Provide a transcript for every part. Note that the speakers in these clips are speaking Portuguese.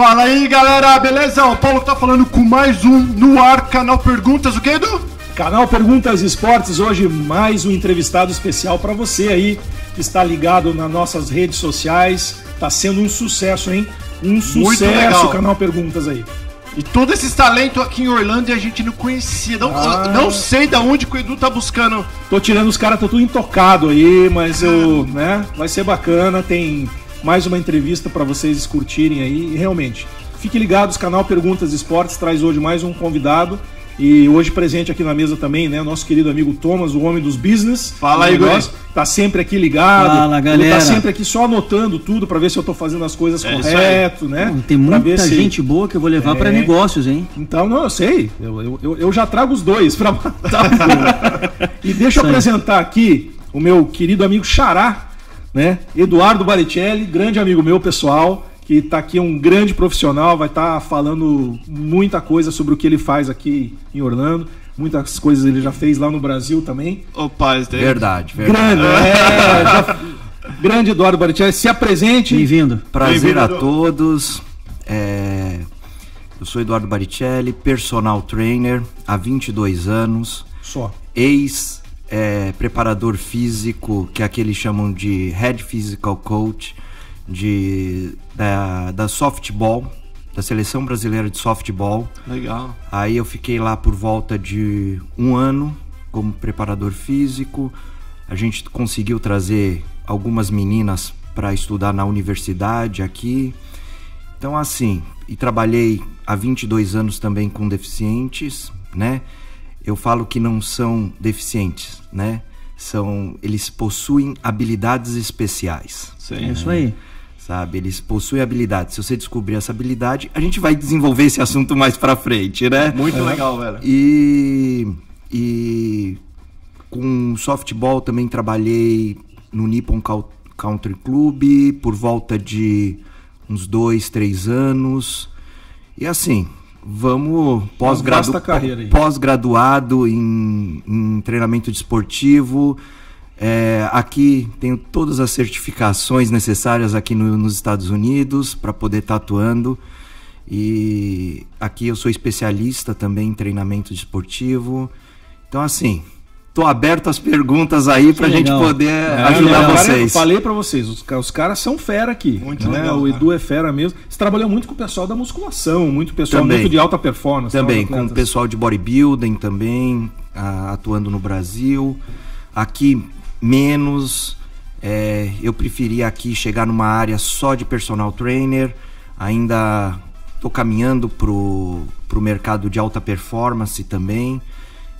Fala aí, galera, beleza? O Paulo tá falando com mais um no ar, canal Perguntas, o que, Edu? Canal Perguntas Esportes, hoje mais um entrevistado especial para você aí que está ligado nas nossas redes sociais. Tá sendo um sucesso, hein? Um sucesso o canal Perguntas aí. E todos esses talentos aqui em Orlando e a gente não conhecia. Não, ah. não sei da onde que o Edu tá buscando. Tô tirando os caras, tô tudo intocado aí, mas eu, né? Vai ser bacana, tem mais uma entrevista para vocês curtirem aí. E realmente, fiquem ligados, canal Perguntas Esportes traz hoje mais um convidado. E hoje presente aqui na mesa também, né? Nosso querido amigo Thomas, o homem dos business. Fala aí, Igor. Tá sempre aqui ligado. Fala, galera. Ele tá sempre aqui só anotando tudo para ver se eu tô fazendo as coisas é correto, né? tem muita gente se... boa que eu vou levar é... para negócios, hein? Então, não, eu sei. Eu, eu, eu já trago os dois para matar. e deixa eu apresentar aqui o meu querido amigo Xará, né? Eduardo Baricelli, grande amigo meu, pessoal, que está aqui um grande profissional, vai estar tá falando muita coisa sobre o que ele faz aqui em Orlando. Muitas coisas ele já fez lá no Brasil também. Opa, é verdade, verdade. Grande, é, já, grande Eduardo Baricelli, se apresente. Bem-vindo. Prazer Bem a todos. É, eu sou Eduardo Baricelli, personal trainer há 22 anos. Só. Ex é, preparador físico, que é aquele chamam de Head Physical Coach, de, da, da softball, da seleção brasileira de softball. Legal. Aí eu fiquei lá por volta de um ano como preparador físico. A gente conseguiu trazer algumas meninas para estudar na universidade aqui. Então, assim, e trabalhei há 22 anos também com deficientes, né? Eu falo que não são deficientes, né? São, eles possuem habilidades especiais. Sim. É isso aí. Sabe, eles possuem habilidades. Se você descobrir essa habilidade, a gente vai desenvolver esse assunto mais para frente, né? Muito é. legal, velho. E e com softball também trabalhei no Nippon Country Club por volta de uns dois, três anos. E assim, vamos pós-graduado pós em, em, treinamento desportivo. É, aqui tenho todas as certificações necessárias aqui no, nos Estados Unidos para poder estar tá atuando. E aqui eu sou especialista também em treinamento desportivo. Então, assim, Tô aberto às perguntas aí pra gente poder é, ajudar legal. vocês. falei para vocês, os, os, caras são fera aqui. Muito né? legal, O Edu é fera mesmo. Você trabalhou muito com o pessoal da musculação, muito pessoal também, muito de alta performance. Também, com o pessoal de bodybuilding também, atuando no Brasil. Aqui, menos. É, eu preferia aqui chegar numa área só de personal trainer. Ainda tô caminhando pro, pro mercado de alta performance também.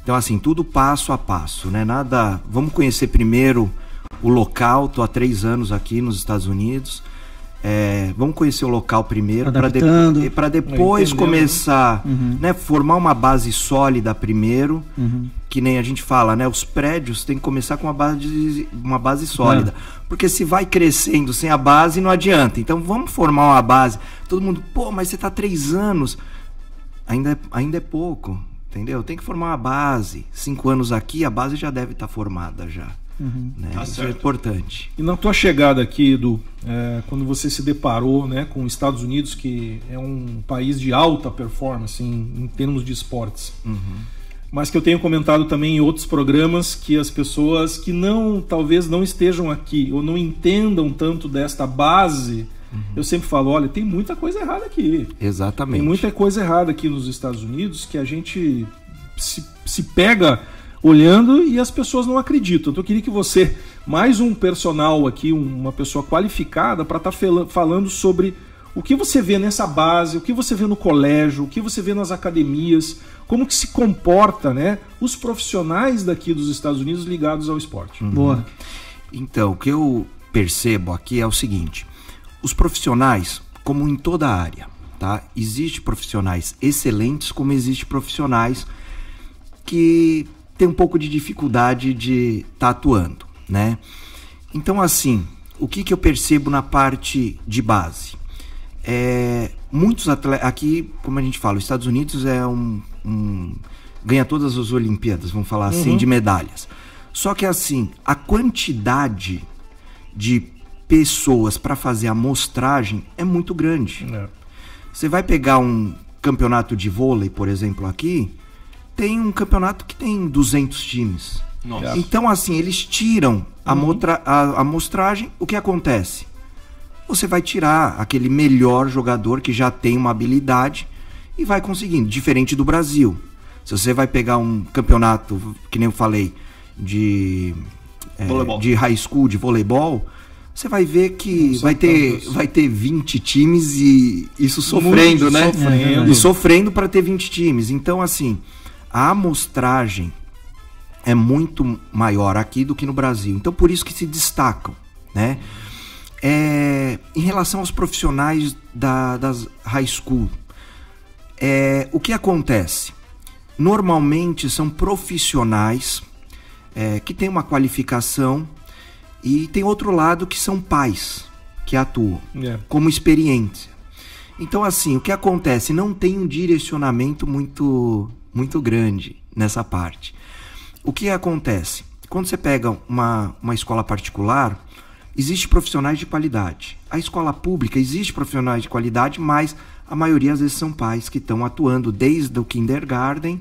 Então, assim, tudo passo a passo, né? Nada. Vamos conhecer primeiro o local. Tô há três anos aqui nos Estados Unidos. É, vamos conhecer o local primeiro para de, depois começar, uhum. né, formar uma base sólida primeiro, uhum. que nem a gente fala, né, os prédios tem que começar com uma base, uma base sólida, é. porque se vai crescendo sem a base não adianta. Então vamos formar uma base. Todo mundo, pô, mas você está três anos, ainda é, ainda é pouco. Entendeu? Tem que formar uma base. Cinco anos aqui, a base já deve estar tá formada já. Uhum. Né? Tá Isso é importante. E na tua chegada aqui, Edu, é, quando você se deparou né, com os Estados Unidos, que é um país de alta performance em, em termos de esportes, uhum. mas que eu tenho comentado também em outros programas que as pessoas que não, talvez não estejam aqui ou não entendam tanto desta base Uhum. Eu sempre falo, olha, tem muita coisa errada aqui. Exatamente. Tem muita coisa errada aqui nos Estados Unidos que a gente se, se pega olhando e as pessoas não acreditam. Então eu queria que você, mais um personal aqui, uma pessoa qualificada, para estar tá falando sobre o que você vê nessa base, o que você vê no colégio, o que você vê nas academias, como que se comporta né, os profissionais daqui dos Estados Unidos ligados ao esporte. Uhum. Boa. Então, o que eu percebo aqui é o seguinte: os profissionais, como em toda a área, tá? Existe profissionais excelentes, como existe profissionais que têm um pouco de dificuldade de estar tá atuando, né? Então, assim, o que, que eu percebo na parte de base? É, muitos atletas, aqui, como a gente fala, os Estados Unidos é um, um ganha todas as Olimpíadas, vamos falar assim, uhum. de medalhas. Só que assim, a quantidade de pessoas para fazer a amostragem é muito grande. É. Você vai pegar um campeonato de vôlei, por exemplo, aqui, tem um campeonato que tem 200 times. Nossa. Então, assim, eles tiram a, a amostragem, o que acontece? Você vai tirar aquele melhor jogador que já tem uma habilidade e vai conseguindo, diferente do Brasil. Se você vai pegar um campeonato, que nem eu falei, de, é, de high school, de voleibol, você vai ver que vai ter, vai ter 20 times e isso sofrendo, Muito né? sofrendo. E sofrendo para ter 20 times. Então, assim, a amostragem é muito maior aqui do que no Brasil. Então, por isso que se destacam, né? É, em relação aos profissionais da, das high school, é, o que acontece? Normalmente são profissionais é, que têm uma qualificação e tem outro lado que são pais que atuam É. como experiência. Então, assim, o que acontece? Não tem um direcionamento muito, muito grande nessa parte. O que acontece? Quando você pega uma, uma escola particular, existe profissionais de qualidade. A escola pública existe profissionais de qualidade, mas a maioria às vezes são pais que estão atuando desde o kindergarten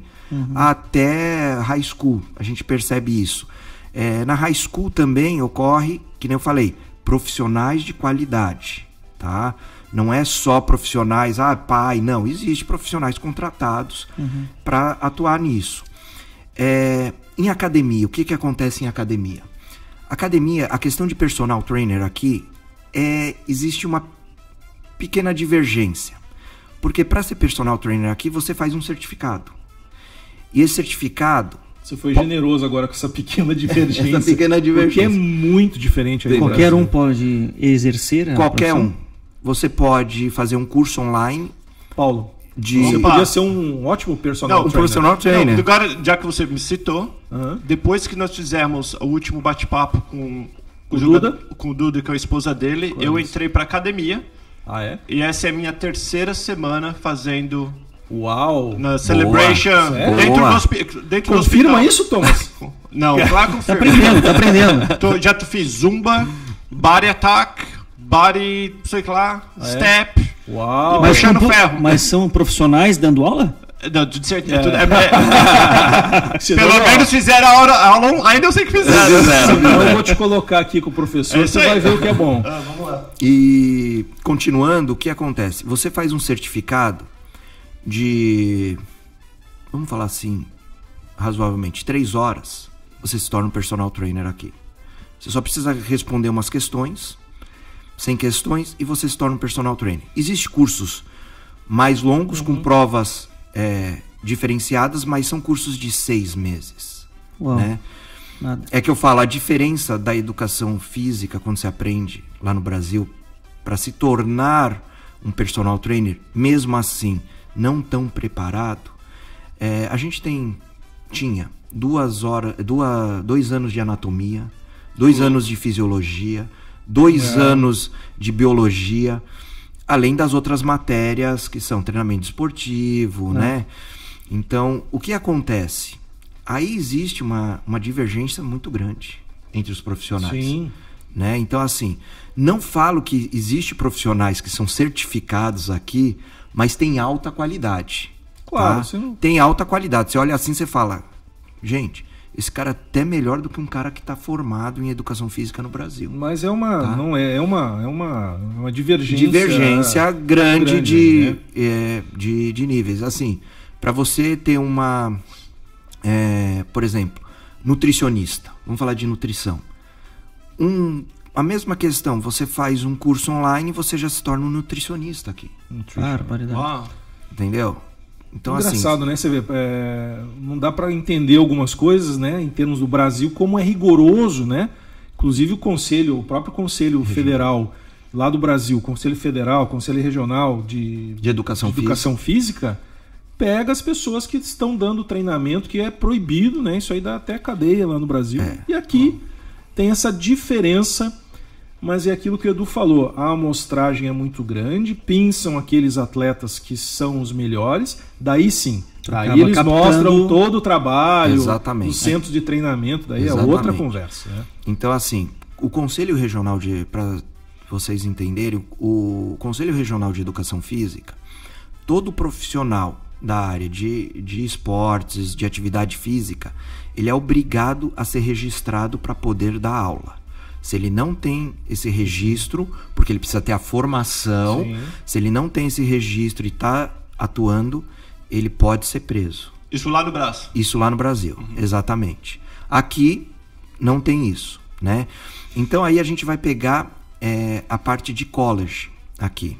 até high school. A gente percebe isso. É, na high school também ocorre, que nem eu falei, profissionais de qualidade, tá? Não é só profissionais, ah, pai, não. Existe profissionais contratados para atuar nisso. É, em academia, o que, que acontece em academia? Academia, a questão de personal trainer aqui, é, existe uma pequena divergência. Porque para ser personal trainer aqui, você faz um certificado. E esse certificado Você foi generoso agora com essa pequena divergência. Essa pequena divergência. Porque é muito diferente aí. Qualquer um pode exercer a Qualquer profissão? um. Você pode fazer um curso online Paulo, de você Opa. podia ser um ótimo personal Não, um trainer. profissional trainer. Não, agora, já que você me citou, depois que nós fizemos o último bate-papo com, O jogador- Duda? com o Duda, que é a esposa dele, eu entrei pra academia. Ah, é? E essa é a minha terceira semana fazendo Uau! na Celebration Sério? dentro, Boa. do, hospi dentro do Confirma hospital. isso, Thomas? Não, claro que Tá confirma. aprendendo, tá aprendendo. Tô- já tu fiz Zumba, Body Attack, Body, sei lá, Ah, é? Step. Uau! Mas- são ferro. mas são profissionais dando aula? Não, de certeza. é tudo- é- é- pelo menos fizeram a aula, a aula online, eu sei que fizeram. senão eu vou te colocar aqui com o professor, É você vai ver o que é bom. Ah, vamos lá. E continuando, o que acontece? Você faz um certificado de, vamos falar assim, razoavelmente, três horas, você se torna um personal trainer aqui. Você só precisa responder umas questões, sem questões, e você se torna um personal trainer. Existem cursos mais longos, com provas é, diferenciadas, mas são cursos de seis meses. Uau, Né? nada. É que eu falo, a diferença da educação física quando se aprende lá no Brasil para se tornar um personal trainer, mesmo assim não tão preparado, é, a gente tem tinha duas horas, duas, dois anos de anatomia, dois anos de fisiologia, dois anos de biologia, além das outras matérias que são treinamento esportivo, né? Então, o que acontece? Aí existe uma, uma divergência muito grande entre os profissionais. Sim. Né? Então, assim, não falo que existe profissionais que são certificados aqui, mas tem alta qualidade. Claro, tá? você não- Tem alta qualidade. Você olha assim, você fala, gente, esse cara é até melhor do que um cara que está formado em educação física no Brasil. Mas é uma, Tá. não é, é uma, é uma, uma divergência. divergência grande, grande, de, né? é, de, de níveis. Assim, para você ter uma, é, por exemplo, nutricionista, vamos falar de nutrição. Um, a mesma questão, você faz um curso online e você já se torna um nutricionista aqui, Barbaridade. Uau. entendeu? Então, assim, Engraçado, né? Você vê, é, não dá para entender algumas coisas, né? Em termos do Brasil, como é rigoroso, né? Inclusive o conselho, o próprio conselho federal lá do Brasil, conselho federal, conselho regional de, de educação, de educação física, pega as pessoas que estão dando treinamento que é proibido, né? Isso aí dá até cadeia lá no Brasil. É. E aqui tem essa diferença, mas é aquilo que o Edu falou. A amostragem é muito grande, pinçam aqueles atletas que são os melhores, daí sim. Daí Acaba eles captando- mostram todo o trabalho, Exatamente. os centros de treinamento, daí é Exatamente. outra conversa. Né? Então, assim, o Conselho Regional de para vocês entenderem, o Conselho Regional de Educação Física, todo profissional da área de, de esportes, de atividade física, ele é obrigado a ser registrado para poder dar aula. Se ele não tem esse registro, porque ele precisa ter a formação, Sim. se ele não tem esse registro e está atuando, ele pode ser preso. Isso lá no braço. Isso lá no Brasil, exatamente. Aqui não tem isso, né? Então aí a gente vai pegar é, a parte de college aqui.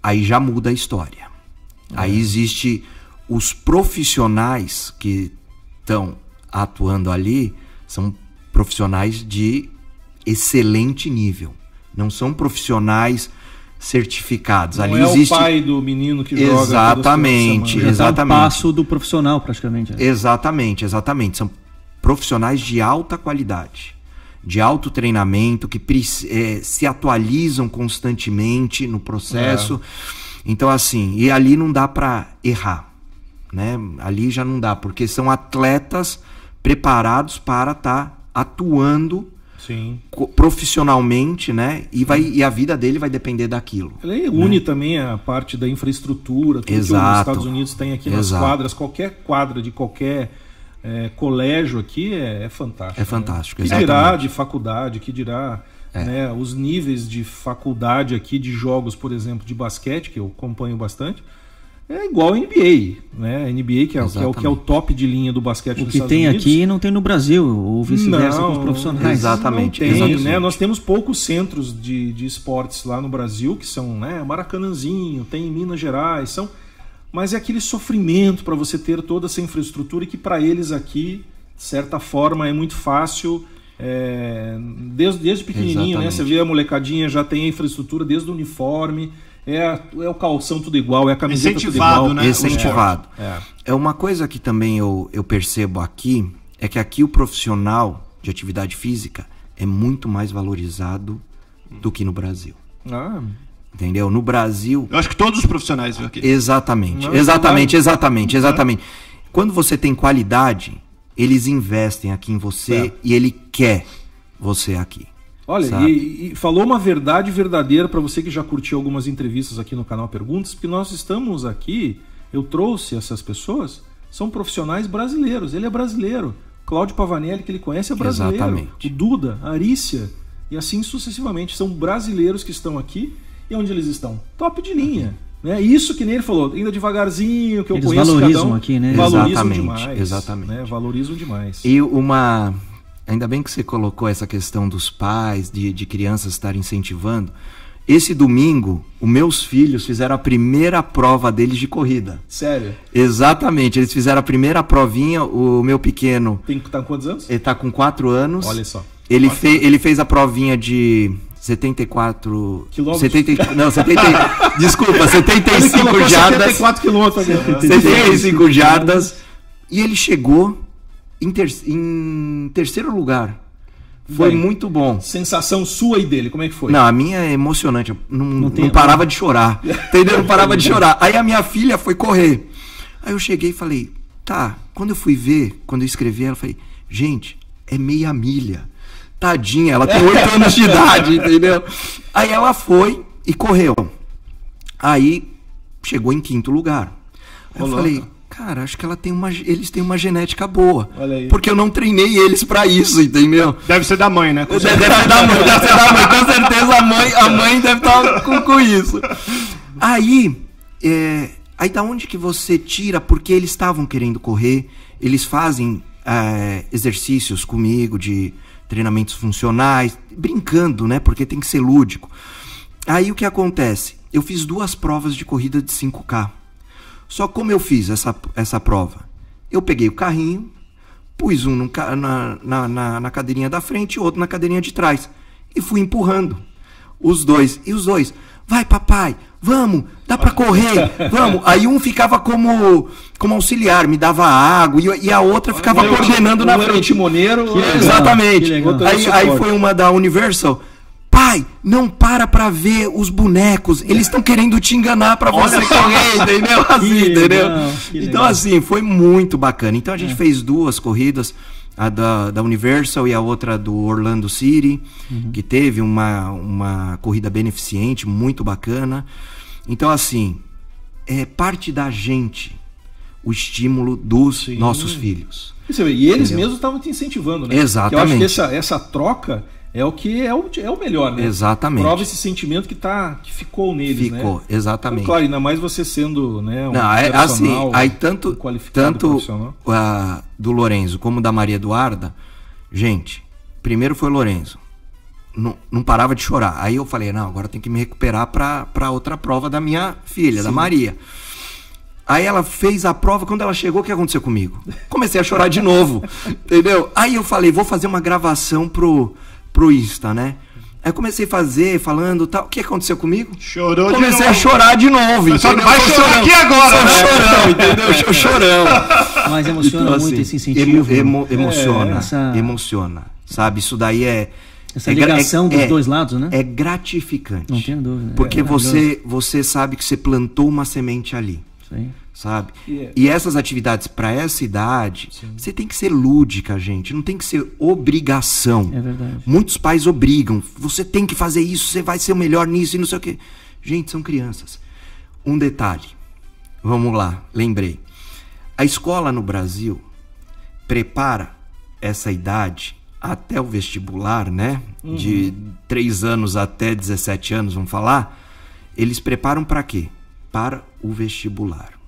Aí já muda a história. Aí existe os profissionais que estão atuando ali são profissionais de excelente nível. Não são profissionais certificados. Não ali é existe o pai do menino que joga. Exatamente. Já tá exatamente. um passo do profissional, praticamente. né? Exatamente, exatamente. São profissionais de alta qualidade, de alto treinamento, que eh, se atualizam constantemente no processo. Então, assim, e ali não dá para errar, né? Ali já não dá, porque são atletas preparados para estar atuando Sim. profissionalmente, né? E, vai, e a vida dele vai depender daquilo. Ele une também a parte da infraestrutura, tudo que os Exato. Estados Unidos tem aqui nas Exato. quadras, qualquer quadra de qualquer eh, colégio aqui é, é fantástico. É fantástico, Né? Que dirá de faculdade, que dirá É. né, os níveis de faculdade aqui de jogos, por exemplo, de basquete, que eu acompanho bastante, é igual ao NBA, né? A NBA que é, o- que é o que é o Exatamente. top de linha do basquete O dos que Estados tem Unidos. aqui não tem no Brasil, ou vice-versa com os profissionais. Exatamente, Não tem, exatamente. né? Nós temos poucos centros de, de esportes lá no Brasil, que são né, Maracanãzinho, tem em Minas Gerais, são. Mas é aquele sofrimento para você ter toda essa infraestrutura e que para eles aqui, de certa forma, é muito fácil. é, desde, desde pequenininho, né? Você vê a molecadinha já tem a infraestrutura desde o uniforme, é, é o calção tudo igual, é a camiseta Incentivado, tudo igual. né? Incentivado. É. É uma coisa que também eu, eu percebo aqui, é que aqui o profissional de atividade física é muito mais valorizado do que no Brasil. Ah, Entendeu? No Brasil, Eu acho que todos os profissionais viu aqui. exatamente, Não, é exatamente, exatamente, exatamente. Quando você tem qualidade, eles investem aqui em você É. e ele quer você aqui. Olha, e, e falou uma verdade verdadeira para você que já curtiu algumas entrevistas aqui no canal Perguntas, porque nós estamos aqui, eu trouxe essas pessoas, são profissionais brasileiros. Ele é brasileiro. Cláudio Pavanelli, que ele conhece, é brasileiro. Exatamente. O Duda, a Arícia, e assim sucessivamente. São brasileiros que estão aqui. E onde eles estão? Top de linha. Né? Isso que nem ele falou, ainda devagarzinho, que eu Eles conheço valorizam cada um, aqui, né? Valorizam Exatamente, demais. exatamente. Né? Valorizam demais. E uma. Ainda bem que você colocou essa questão dos pais, de, de crianças estarem incentivando. Esse domingo, os meus filhos fizeram a primeira prova deles de corrida. Sério. Exatamente, eles fizeram a primeira provinha. O meu pequeno, Tem que tá com quantos anos? ele tá com 4 anos. Olha só. Ele, fe, ele fez a provinha de 74. Quilômetros? 70, não, 70. desculpa, 75 colocou jardas. 74 quilômetros agora. 75 jardas. E ele chegou em, ter- em terceiro lugar. Foi Bem. muito bom. Sensação sua e dele, como é que foi? Não, a minha é emocionante. Eu não, não, tem- parava de chorar. Entendeu? Não parava de chorar. Aí a minha filha foi correr. Aí eu cheguei e falei, tá. Quando eu fui ver, quando eu escrevi, ela falei, gente, é meia milha. Tadinha, ela tem oito anos de idade, entendeu? Aí ela foi e correu. Aí chegou em quinto lugar. Aí eu falei. Cara, acho que ela tem uma, eles têm uma genética boa. Olha aí. Porque eu não treinei eles pra isso, entendeu? Deve ser da mãe, né? Deve ser da mãe, deve ser da mãe, com certeza a mãe, a mãe deve estar com, com isso. Aí, é, aí da onde que você tira? Porque eles estavam querendo correr, eles fazem é, exercícios comigo de treinamentos funcionais, brincando, né? Porque tem que ser lúdico. Aí o que acontece? Eu fiz duas provas de corrida de 5K. Só como eu fiz essa, essa prova? Eu peguei o carrinho, pus um ca- na, na, na, na cadeirinha da frente e outro na cadeirinha de trás. E fui empurrando os dois. E os dois, vai papai, vamos, dá pra correr, vamos. Aí um ficava como, como auxiliar, me dava água e, e a outra ficava coordenando na frente. timoneiro. Que legal. Exatamente. que legal. Aí, aí foi uma da Universal. Pai, não para pra ver os bonecos. Eles estão querendo te enganar pra você correr, entendeu? Assim, Que entendeu? legal, que Então, assim, foi muito bacana. Então a gente fez duas corridas. a da, da Universal e a outra do Orlando City, uhum. que teve uma, uma corrida beneficente, muito bacana. Então, assim, é parte da gente o estímulo dos Sim. nossos filhos. E eles Entendeu? mesmos estavam te incentivando, né? Exatamente. eu acho que essa, essa troca é o que é o, é o melhor, né? Exatamente. Prova esse sentimento que tá que ficou neles, ficou, né? exatamente. Então, claro, ainda mais você sendo, né, um Não, é assim, aí tanto um tanto do Lorenzo como da Maria Eduarda, gente, primeiro foi o Lorenzo. Não, não parava de chorar. Aí eu falei, não, agora tem que me recuperar para outra prova da minha filha, Sim. da Maria. Aí ela fez a prova, quando ela chegou, o que aconteceu comigo? Comecei a chorar de novo, entendeu? Aí eu falei, vou fazer uma gravação pro pro Insta, né? Aí comecei a fazer, falando tal. O que aconteceu comigo? Chorou Comecei a chorar de novo. Só não vai chorar aqui agora, Só né? chorão, entendeu? chorão. Mas emociona então, muito assim, esse incentivo. Emo, emociona, é, essa... emociona. Sabe, isso daí é... Essa é, ligação é, dos é, dois lados, né? É gratificante. Não tenho dúvida. Porque é você, você sabe que você plantou uma semente ali. Sim sabe? Yeah. E essas atividades para essa idade, Sim. você tem que ser lúdica, gente. Não tem que ser obrigação. É verdade. Muitos pais obrigam. Você tem que fazer isso, você vai ser o melhor nisso e não sei o quê. Gente, são crianças. Um detalhe. Vamos lá, lembrei. A escola no Brasil prepara essa idade até o vestibular, né? Uhum. De 3 anos até 17 anos, vamos falar. Eles preparam para quê? Para o vestibular.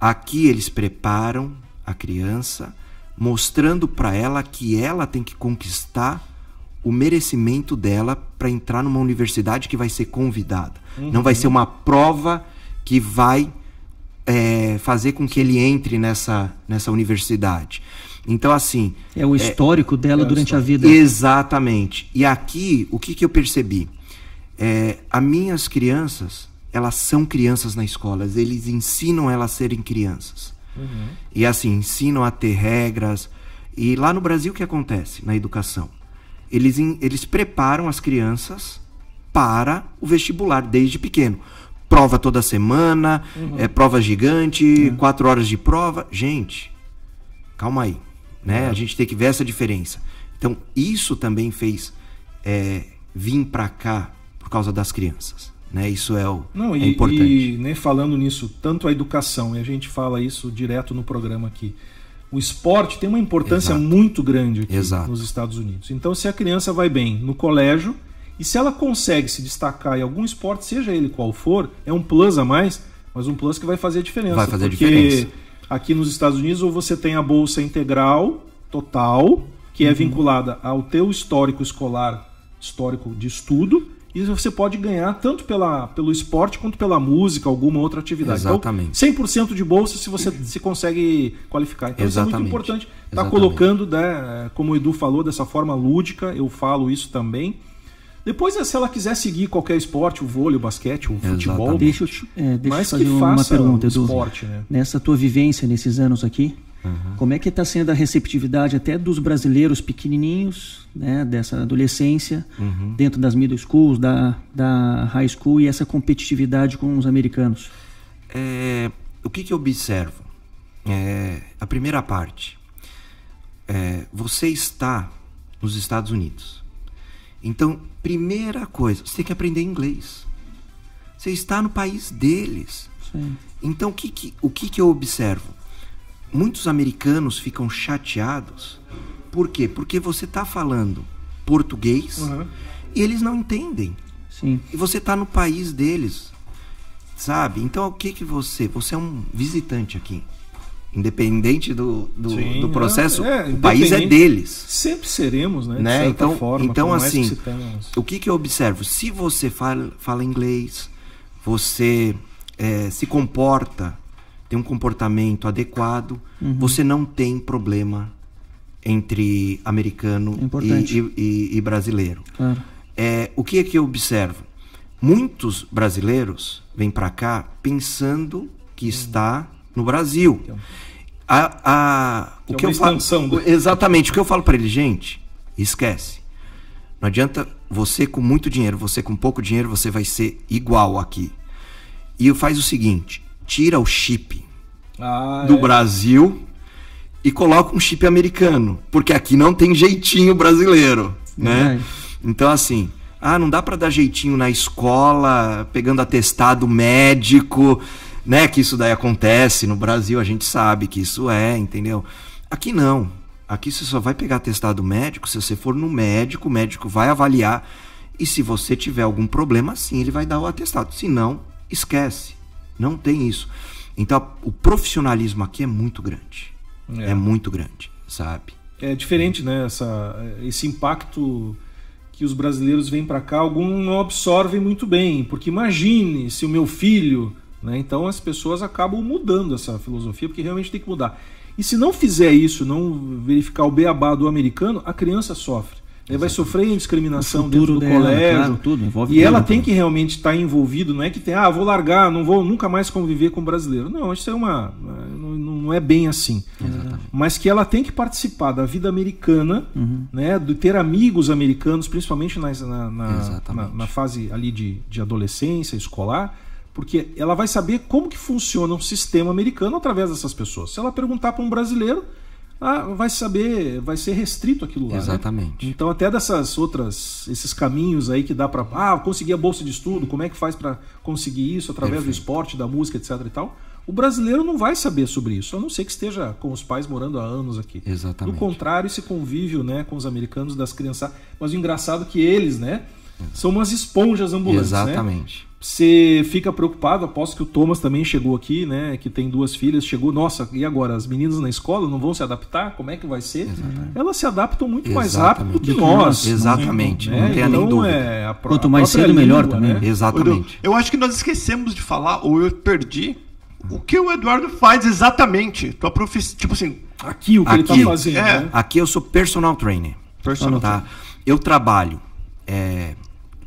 Aqui eles preparam a criança, mostrando para ela que ela tem que conquistar o merecimento dela para entrar numa universidade que vai ser convidada. Uhum. Não vai ser uma prova que vai é, fazer com que ele entre nessa, nessa universidade. Então, assim. É o histórico é, dela é durante a vida. Exatamente. E aqui, o que, que eu percebi? É, as minhas crianças, elas são crianças na escola, eles ensinam elas a serem crianças. Uhum. E assim, ensinam a ter regras. E lá no Brasil o que acontece na educação? Eles, eles preparam as crianças para o vestibular desde pequeno. Prova toda semana, uhum. é, prova gigante, uhum. quatro horas de prova. Gente, calma aí. Né? A gente tem que ver essa diferença. Então, isso também fez é, vir para cá por causa das crianças. Né? Isso é, o, Não, é e, importante. E né, falando nisso, tanto a educação, e a gente fala isso direto no programa aqui, o esporte tem uma importância Exato. muito grande aqui Exato. nos Estados Unidos. Então, se a criança vai bem no colégio e se ela consegue se destacar em algum esporte, seja ele qual for, é um plus a mais, mas um plus que vai fazer a diferença. Vai fazer porque diferença. aqui nos Estados Unidos, ou você tem a bolsa integral, total, que é uhum. vinculada ao teu histórico escolar, histórico de estudo, e você pode ganhar tanto pela, pelo esporte quanto pela música, alguma outra atividade. Então, Exatamente. Então, 100% de bolsa se você se consegue qualificar. Então, Exatamente. isso é muito importante. Está colocando, né, como o Edu falou, dessa forma lúdica, eu falo isso também. Depois, se ela quiser seguir qualquer esporte, o vôlei, o basquete, o Exatamente. futebol. Deixa eu, te, é, deixa eu fazer uma pergunta, Edu. Esporte, né? Nessa tua vivência nesses anos aqui, Uhum. Como é que está sendo a receptividade até dos brasileiros pequenininhos, né, dessa adolescência, uhum. dentro das middle schools, da, da high school e essa competitividade com os americanos? É, o que, que eu observo? É, a primeira parte, é, você está nos Estados Unidos. Então, primeira coisa, você tem que aprender inglês. Você está no país deles. Sim. Então, o que, que, o que, que eu observo? Muitos americanos ficam chateados. Por quê? Porque você está falando português uhum. e eles não entendem. Sim. E você está no país deles, sabe? Então o que que você? Você é um visitante aqui. Independente do, do, Sim, do processo, é, é, o país é deles. Sempre seremos, né? né? então, forma, então assim, que o que, que eu observo? Se você fala, fala inglês, você é, se comporta tem um comportamento adequado, uhum. você não tem problema entre americano e, e, e, brasileiro. Claro. É, o que é que eu observo? Muitos brasileiros vêm para cá pensando que uhum. está no Brasil. A, a, o que, é eu falo, do... Exatamente, o que eu falo para ele, gente, esquece. Não adianta você com muito dinheiro, você com pouco dinheiro, você vai ser igual aqui. E faz o seguinte: tira o chip ah, do é. Brasil e coloca um chip americano, porque aqui não tem jeitinho brasileiro, né? Verdade. Então assim, ah, não dá para dar jeitinho na escola, pegando atestado médico, né? Que isso daí acontece no Brasil, a gente sabe que isso é, entendeu? Aqui não. Aqui você só vai pegar atestado médico se você for no médico, o médico vai avaliar e se você tiver algum problema, sim, ele vai dar o atestado. Se não, esquece. Não tem isso. Então, o profissionalismo aqui é muito grande. É, É. muito grande, sabe? É diferente, né? Essa, esse impacto que os brasileiros vêm para cá, alguns não absorvem muito bem, porque imagine se o meu filho, né? Então as pessoas acabam mudando essa filosofia, porque realmente tem que mudar. E se não fizer isso, não verificar o beabá do americano, a criança sofre. Aí vai sofrer discriminação dentro do dela, colégio. claro, tudo, envolve e tudo, ela né? tem que realmente estar envolvido, não é que tem, ah, vou largar, não vou nunca mais conviver com brasileiro. Não, isso é uma. Não, não é bem assim. Mas que ela tem que participar da vida americana, Uhum. né? De ter amigos americanos, principalmente na, na, Exatamente. na- na fase ali de, de adolescência, escolar, porque ela vai saber como que funciona um sistema americano através dessas pessoas. Se ela perguntar para um brasileiro, ah, vai saber, vai ser restrito aquilo lá. né? Exatamente. Então até dessas outras, esses caminhos aí que dá para, ah, conseguir a bolsa de estudo, como é que faz para conseguir isso através do Perfeito. esporte, da música, etc e tal. O brasileiro não vai saber sobre isso, a não ser que esteja com os pais morando há anos aqui. Exatamente. Do contrário, esse convívio, né, com os americanos das crianças, mas o engraçado é que eles, né, são umas esponjas ambulantes, né? Exatamente. Você fica preocupado, aposto que o Thomas também chegou aqui, né? Que tem duas filhas, chegou, nossa, e agora? As meninas na escola não vão se adaptar? Como é que vai ser? Elas se adaptam muito mais rápido do que Exatamente. nós. Exatamente, né? não nem Então, dúvida. é a Quanto a mais cedo, melhor língua, também. né? Exatamente. Eu acho que nós esquecemos de falar, ou eu perdi, o que o Eduardo faz exatamente. Tua profissão. Tipo assim, Aqui o que ele Aqui, está fazendo, é. né? Aqui eu sou personal trainer. Personal tá? Eu trabalho é,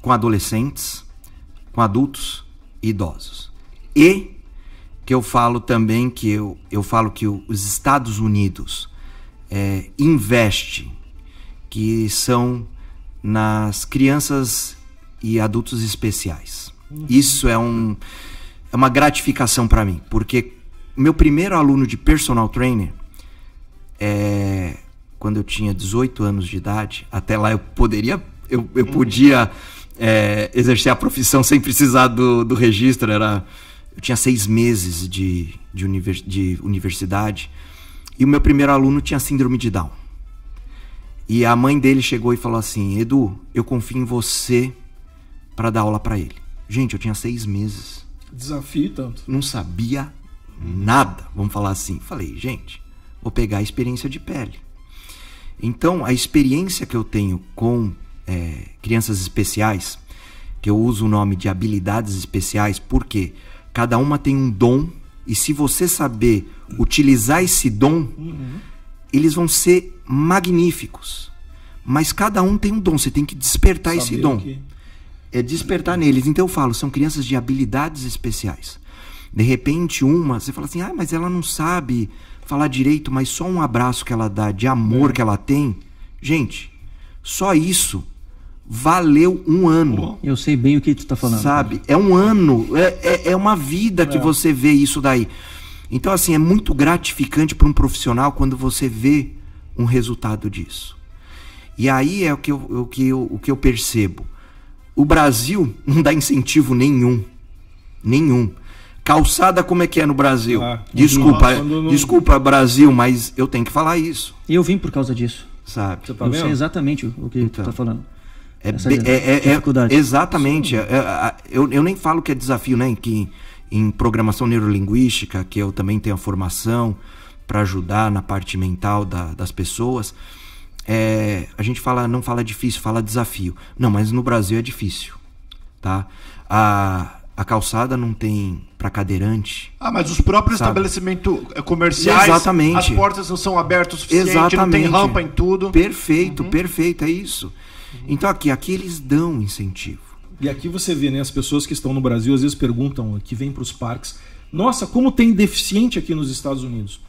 com adolescentes, com adultos e idosos. E que eu falo também que eu, eu falo que os Estados Unidos é, investe que são nas crianças e adultos especiais. Isso é um é uma gratificação para mim, porque meu primeiro aluno de personal trainer é, quando eu tinha 18 anos de idade, até lá eu poderia, eu, eu podia é, exercer a profissão sem precisar do, do registro. Era, eu tinha seis meses de, de, univers- de universidade e o meu primeiro aluno tinha síndrome de Down. E a mãe dele chegou e falou assim: Edu, eu confio em você para dar aula para ele. Gente, eu tinha seis meses Desafio tanto. não sabia nada, vamos falar assim. Falei, gente, vou pegar a experiência de pele. Então, a experiência que eu tenho com é, crianças especiais, que eu uso o nome de habilidades especiais, porque cada uma tem um dom, e se você saber utilizar esse dom, eles vão ser magníficos. Mas cada um tem um dom, você tem que despertar esse Saber dom o que- é despertar neles. Então eu falo, são crianças de habilidades especiais. De repente, uma, você fala assim, ah, mas ela não sabe falar direito, mas só um abraço que ela dá, de amor que ela tem. Gente, só isso valeu um ano. Eu sei bem o que tu tá falando. Sabe? É um ano, é, é, é uma vida que É. você vê isso daí. Então, assim, é muito gratificante para um profissional quando você vê um resultado disso. E aí é o que eu, o que eu, o que eu percebo. O Brasil não dá incentivo nenhum. Nenhum. Calçada, como é que é no Brasil? Ah, desculpa, não- desculpa, Brasil, mas eu tenho que falar isso, Eu vim por causa disso. sabe? Tá eu sei exatamente o que Então. tu tá falando. É, é- é- é- dificuldade. exatamente. É- é- eu, eu nem falo que é desafio, né? Que em programação neurolinguística, que eu também tenho a formação para ajudar na parte mental da- das pessoas, é, a gente fala, não fala difícil, fala desafio. Não, mas no Brasil é difícil, tá? A, a calçada não tem para cadeirante. Ah, mas os próprios estabelecimentos comerciais, Exatamente. as portas não são abertas o suficiente, Exatamente. não tem rampa em tudo. Perfeito, perfeito, é isso. Então aqui, aqui eles dão incentivo. E aqui você vê, né, as pessoas que estão no Brasil às vezes perguntam, que vêm para os parques, nossa, como tem deficiente aqui nos Estados Unidos?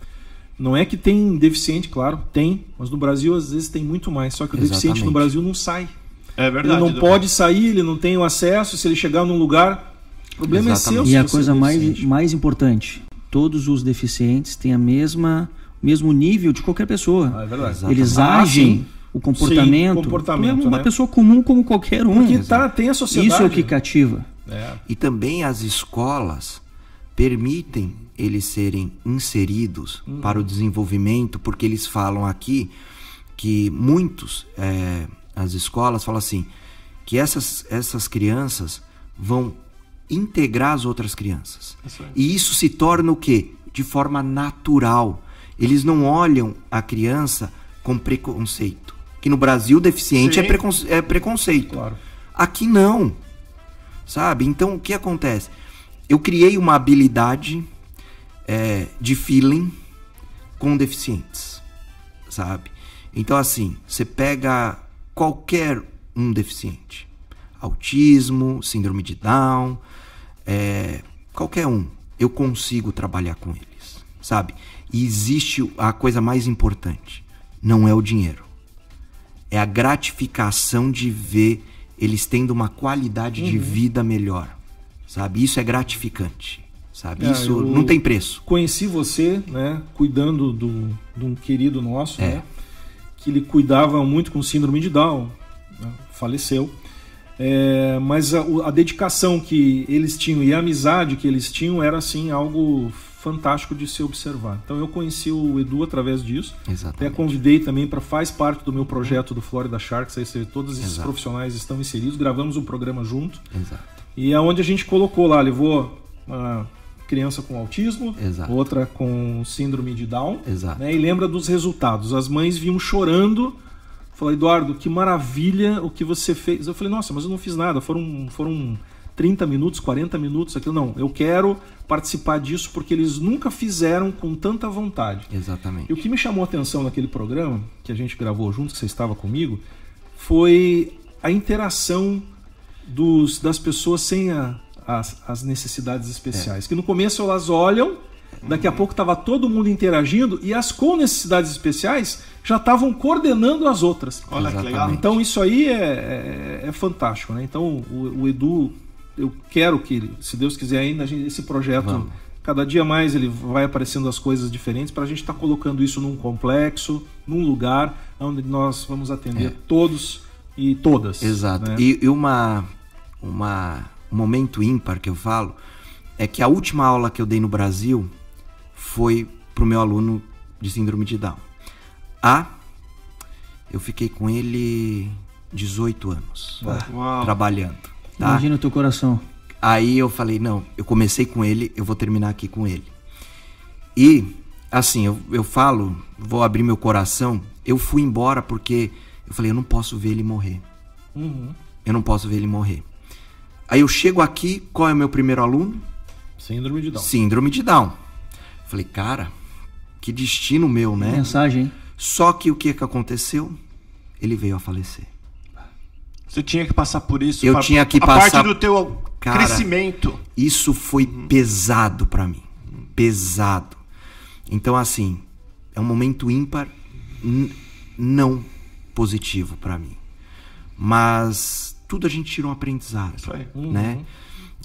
Não é que tem deficiente, claro, tem, mas no Brasil às vezes tem muito mais. Só que o deficiente no Exatamente. Brasil não sai. É verdade. ele não Edu. pode sair, ele não tem o acesso. Se ele chegar num lugar, o problema Exatamente. é seu. E a você coisa é mais, mais importante, todos os deficientes têm a mesma, o mesmo nível de qualquer pessoa. Ah, é verdade. Eles Ah, agem sim. O comportamento, Sim, comportamento, uma né? pessoa comum como qualquer um. Porque tá, tem a sociedade. Isso é o que cativa. É. E também as escolas permitem eles serem inseridos para o desenvolvimento, porque eles falam aqui que muitos, é, as escolas falam assim, que essas, essas crianças vão integrar as outras crianças. E isso se torna o quê? De forma natural. Eles não olham a criança com preconceito. Que no Brasil deficiente é, preconce- é preconceito. Claro. Aqui não. Sabe? Então o que acontece? Eu criei uma habilidade é, de feeling com deficientes. Sabe? Então, assim, você pega qualquer um deficiente: autismo, síndrome de Down, é, qualquer um. Eu consigo trabalhar com eles. Sabe? E existe a coisa mais importante: não é o dinheiro é a gratificação de ver eles tendo uma qualidade Uhum. de vida melhor, sabe? Isso é gratificante, sabe? É, Isso não tem preço. Conheci você, né, cuidando do, de um querido nosso, É. né, que ele cuidava muito com síndrome de Down, né, faleceu. É, mas a, a dedicação que eles tinham e a amizade que eles tinham era assim algo fantástico de se observar. Então eu conheci o Edu através disso. Até Exatamente. convidei também para faz parte do meu projeto do Florida Sharks, aí você- todos esses Exato. profissionais estão inseridos, gravamos um programa junto. Exato. E é onde a gente colocou lá, levou uma criança com autismo, Exato. outra com síndrome de Down, Exato. né, e lembra dos resultados. As mães vinham chorando. Falei, Eduardo, que maravilha o que você fez. Eu falei, nossa, mas eu não fiz nada. Foram, foram 30 minutos, 40 minutos, aquilo. Não, eu quero participar disso porque eles nunca fizeram com tanta vontade. Exatamente. E o que me chamou a atenção naquele programa, que a gente gravou junto, que você estava comigo, foi a interação dos, das pessoas sem a- as, as necessidades especiais. Que no começo elas olham, daqui a pouco estava todo mundo interagindo e as com necessidades especiais já estavam coordenando as outras. Olha que legal. Exatamente. Então isso aí é, é- é fantástico, né? Então o, o Edu, eu quero que, se Deus quiser ainda, gente- esse projeto, Vamos. cada dia mais ele vai aparecendo as coisas diferentes para a gente estar colocando isso num complexo, num lugar onde nós vamos atender todos e todas. Exato. né? E, e uma, uma um momento ímpar que eu falo é que a última aula que eu dei no Brasil foi pro meu aluno de síndrome de Down. A, eu fiquei com ele 18 anos Uau. trabalhando. Tá? Imagina o teu coração. Aí eu falei, não, eu comecei com ele, eu vou terminar aqui com ele. E, assim, eu, eu falo, vou abrir meu coração, eu fui embora porque eu falei, eu não posso ver ele morrer. Uhum. Eu não posso ver ele morrer. Aí eu chego aqui, qual é o meu primeiro aluno? Síndrome de Down. Síndrome de Down. Falei, cara, que destino meu, né? Mensagem. Só que o que que aconteceu? Ele veio a falecer. Você tinha que passar por isso. Eu pra- tinha que a passar- parte do teu Cara, crescimento. Isso foi pesado pra mim. Pesado. Então, assim, é um momento ímpar, não positivo pra mim. Mas tudo a gente tira um aprendizado. Isso aí. Né?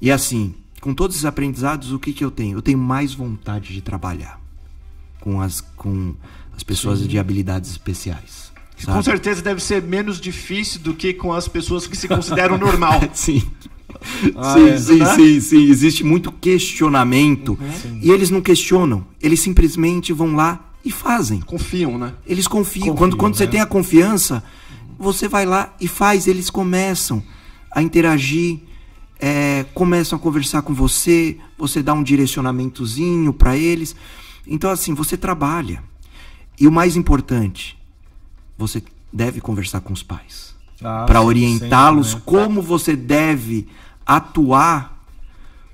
E assim, com todos esses aprendizados, o que, que eu tenho? Eu tenho mais vontade de trabalhar com as, com as pessoas de habilidades especiais. Com sabe? certeza deve ser menos difícil do que com as pessoas que se consideram normal. Sim. Ah, sim, é. sim, Né? sim, sim. Existe muito questionamento. E eles não questionam. Eles simplesmente vão lá e fazem. Confiam, né? Eles confiam. Confiam, quando quando você né? tem a confiança, você vai lá e faz. Eles começam a interagir, é, começam a conversar com você, você dá um direcionamentozinho para eles. Então, assim, você trabalha. E o mais importante, você deve conversar com os pais Ah, para orientá-los né? como você deve atuar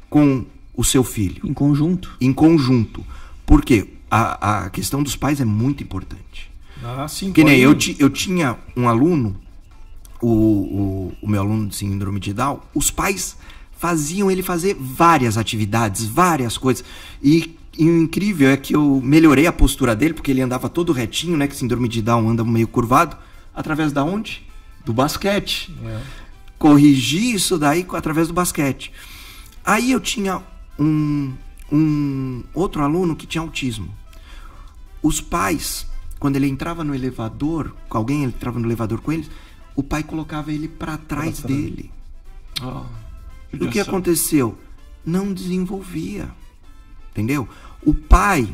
com o seu filho Em conjunto. em conjunto. Porque a, a questão dos pais é muito importante. Ah, sim, Que nem eu, ti- eu tinha um aluno, o, o, o meu aluno de síndrome de Down, os pais faziam ele fazer várias atividades, várias coisas. E, e o incrível é que eu melhorei a postura dele, porque ele andava todo retinho, né? Que síndrome de Down anda meio curvado. Através da onde? Do basquete. É. Corrigi isso daí através do basquete. Aí eu tinha um, um outro aluno que tinha autismo. os pais, quando ele entrava no elevador, com alguém entrava no elevador com eles, o pai colocava ele para trás dele. E o que aconteceu? Não desenvolvia. Entendeu? O pai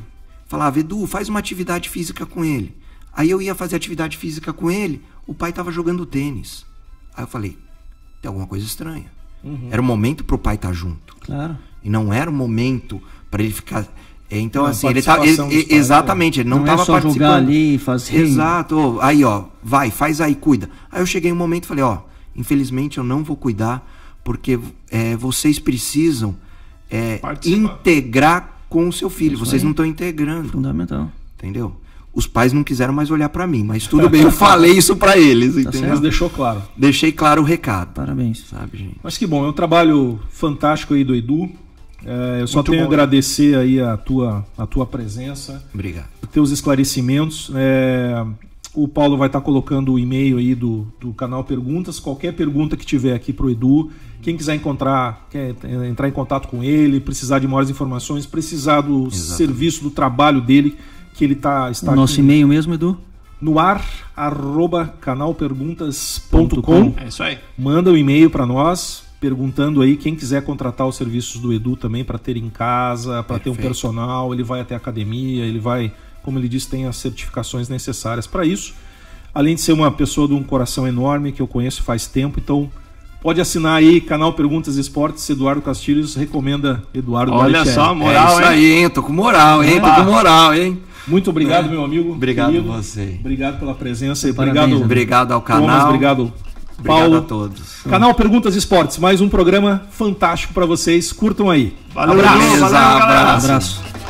falava, Edu, faz uma atividade física com ele. Aí eu ia fazer atividade física com ele, o pai estava jogando tênis. Aí eu falei, tem alguma coisa estranha. Uhum. Era o momento pro pai estar junto. Claro. E não era o momento para ele ficar. é, Então, Uma assim, ele tá. ele- pais, exatamente, ele não, Não, estava é só participando. jogar ali e fazer. Exato. Aí, ó, vai, faz aí, cuida. Aí eu cheguei um momento e falei, ó, infelizmente eu não vou cuidar, porque é, vocês precisam é, integrar com o seu filho. Isso vocês aí. não estão integrando. Fundamental. Entendeu? Os pais não quiseram mais olhar pra mim, mas tudo bem, eu falei isso pra eles, entendeu? Mas deixou claro. Deixei claro o recado, Parabéns. sabe, gente? Mas que bom, é um trabalho fantástico aí do Edu. É, eu só Muito tenho a agradecer aí a tua, a tua presença, Obrigado. teus esclarecimentos. É, o Paulo vai estar colocando o e-mail aí do, do canal Perguntas. Qualquer pergunta que tiver aqui pro Edu, quem quiser encontrar, quer entrar em contato com ele, precisar de maiores informações, precisar do Exatamente. serviço, do trabalho dele, que ele tá, está O nosso aqui e-mail mesmo, Edu? no ar, arroba canalperguntas.com. É isso aí. Manda o um e-mail para nós perguntando aí quem quiser contratar os serviços do Edu também para ter em casa, para ter um personal, ele vai até a academia, ele vai, como ele disse, tem as certificações necessárias para isso. Além de ser uma pessoa de um coração enorme que eu conheço faz tempo, então pode assinar aí canal Perguntas Esportes, Eduardo Castilhos recomenda Eduardo Olha só, moral, é isso hein? aí, hein? Tô com moral, hein? Tô Ah. com moral, hein? Muito obrigado, meu amigo. Obrigado querido. a você. Obrigado pela presença e obrigado. Obrigado ao Thomas, canal. obrigado, Obrigado Paulo. a todos. Canal Perguntas Esportes, mais um programa fantástico para vocês. Curtam aí. Valeu, Abraço. valeu, Beleza, galera. abraço. Abraço.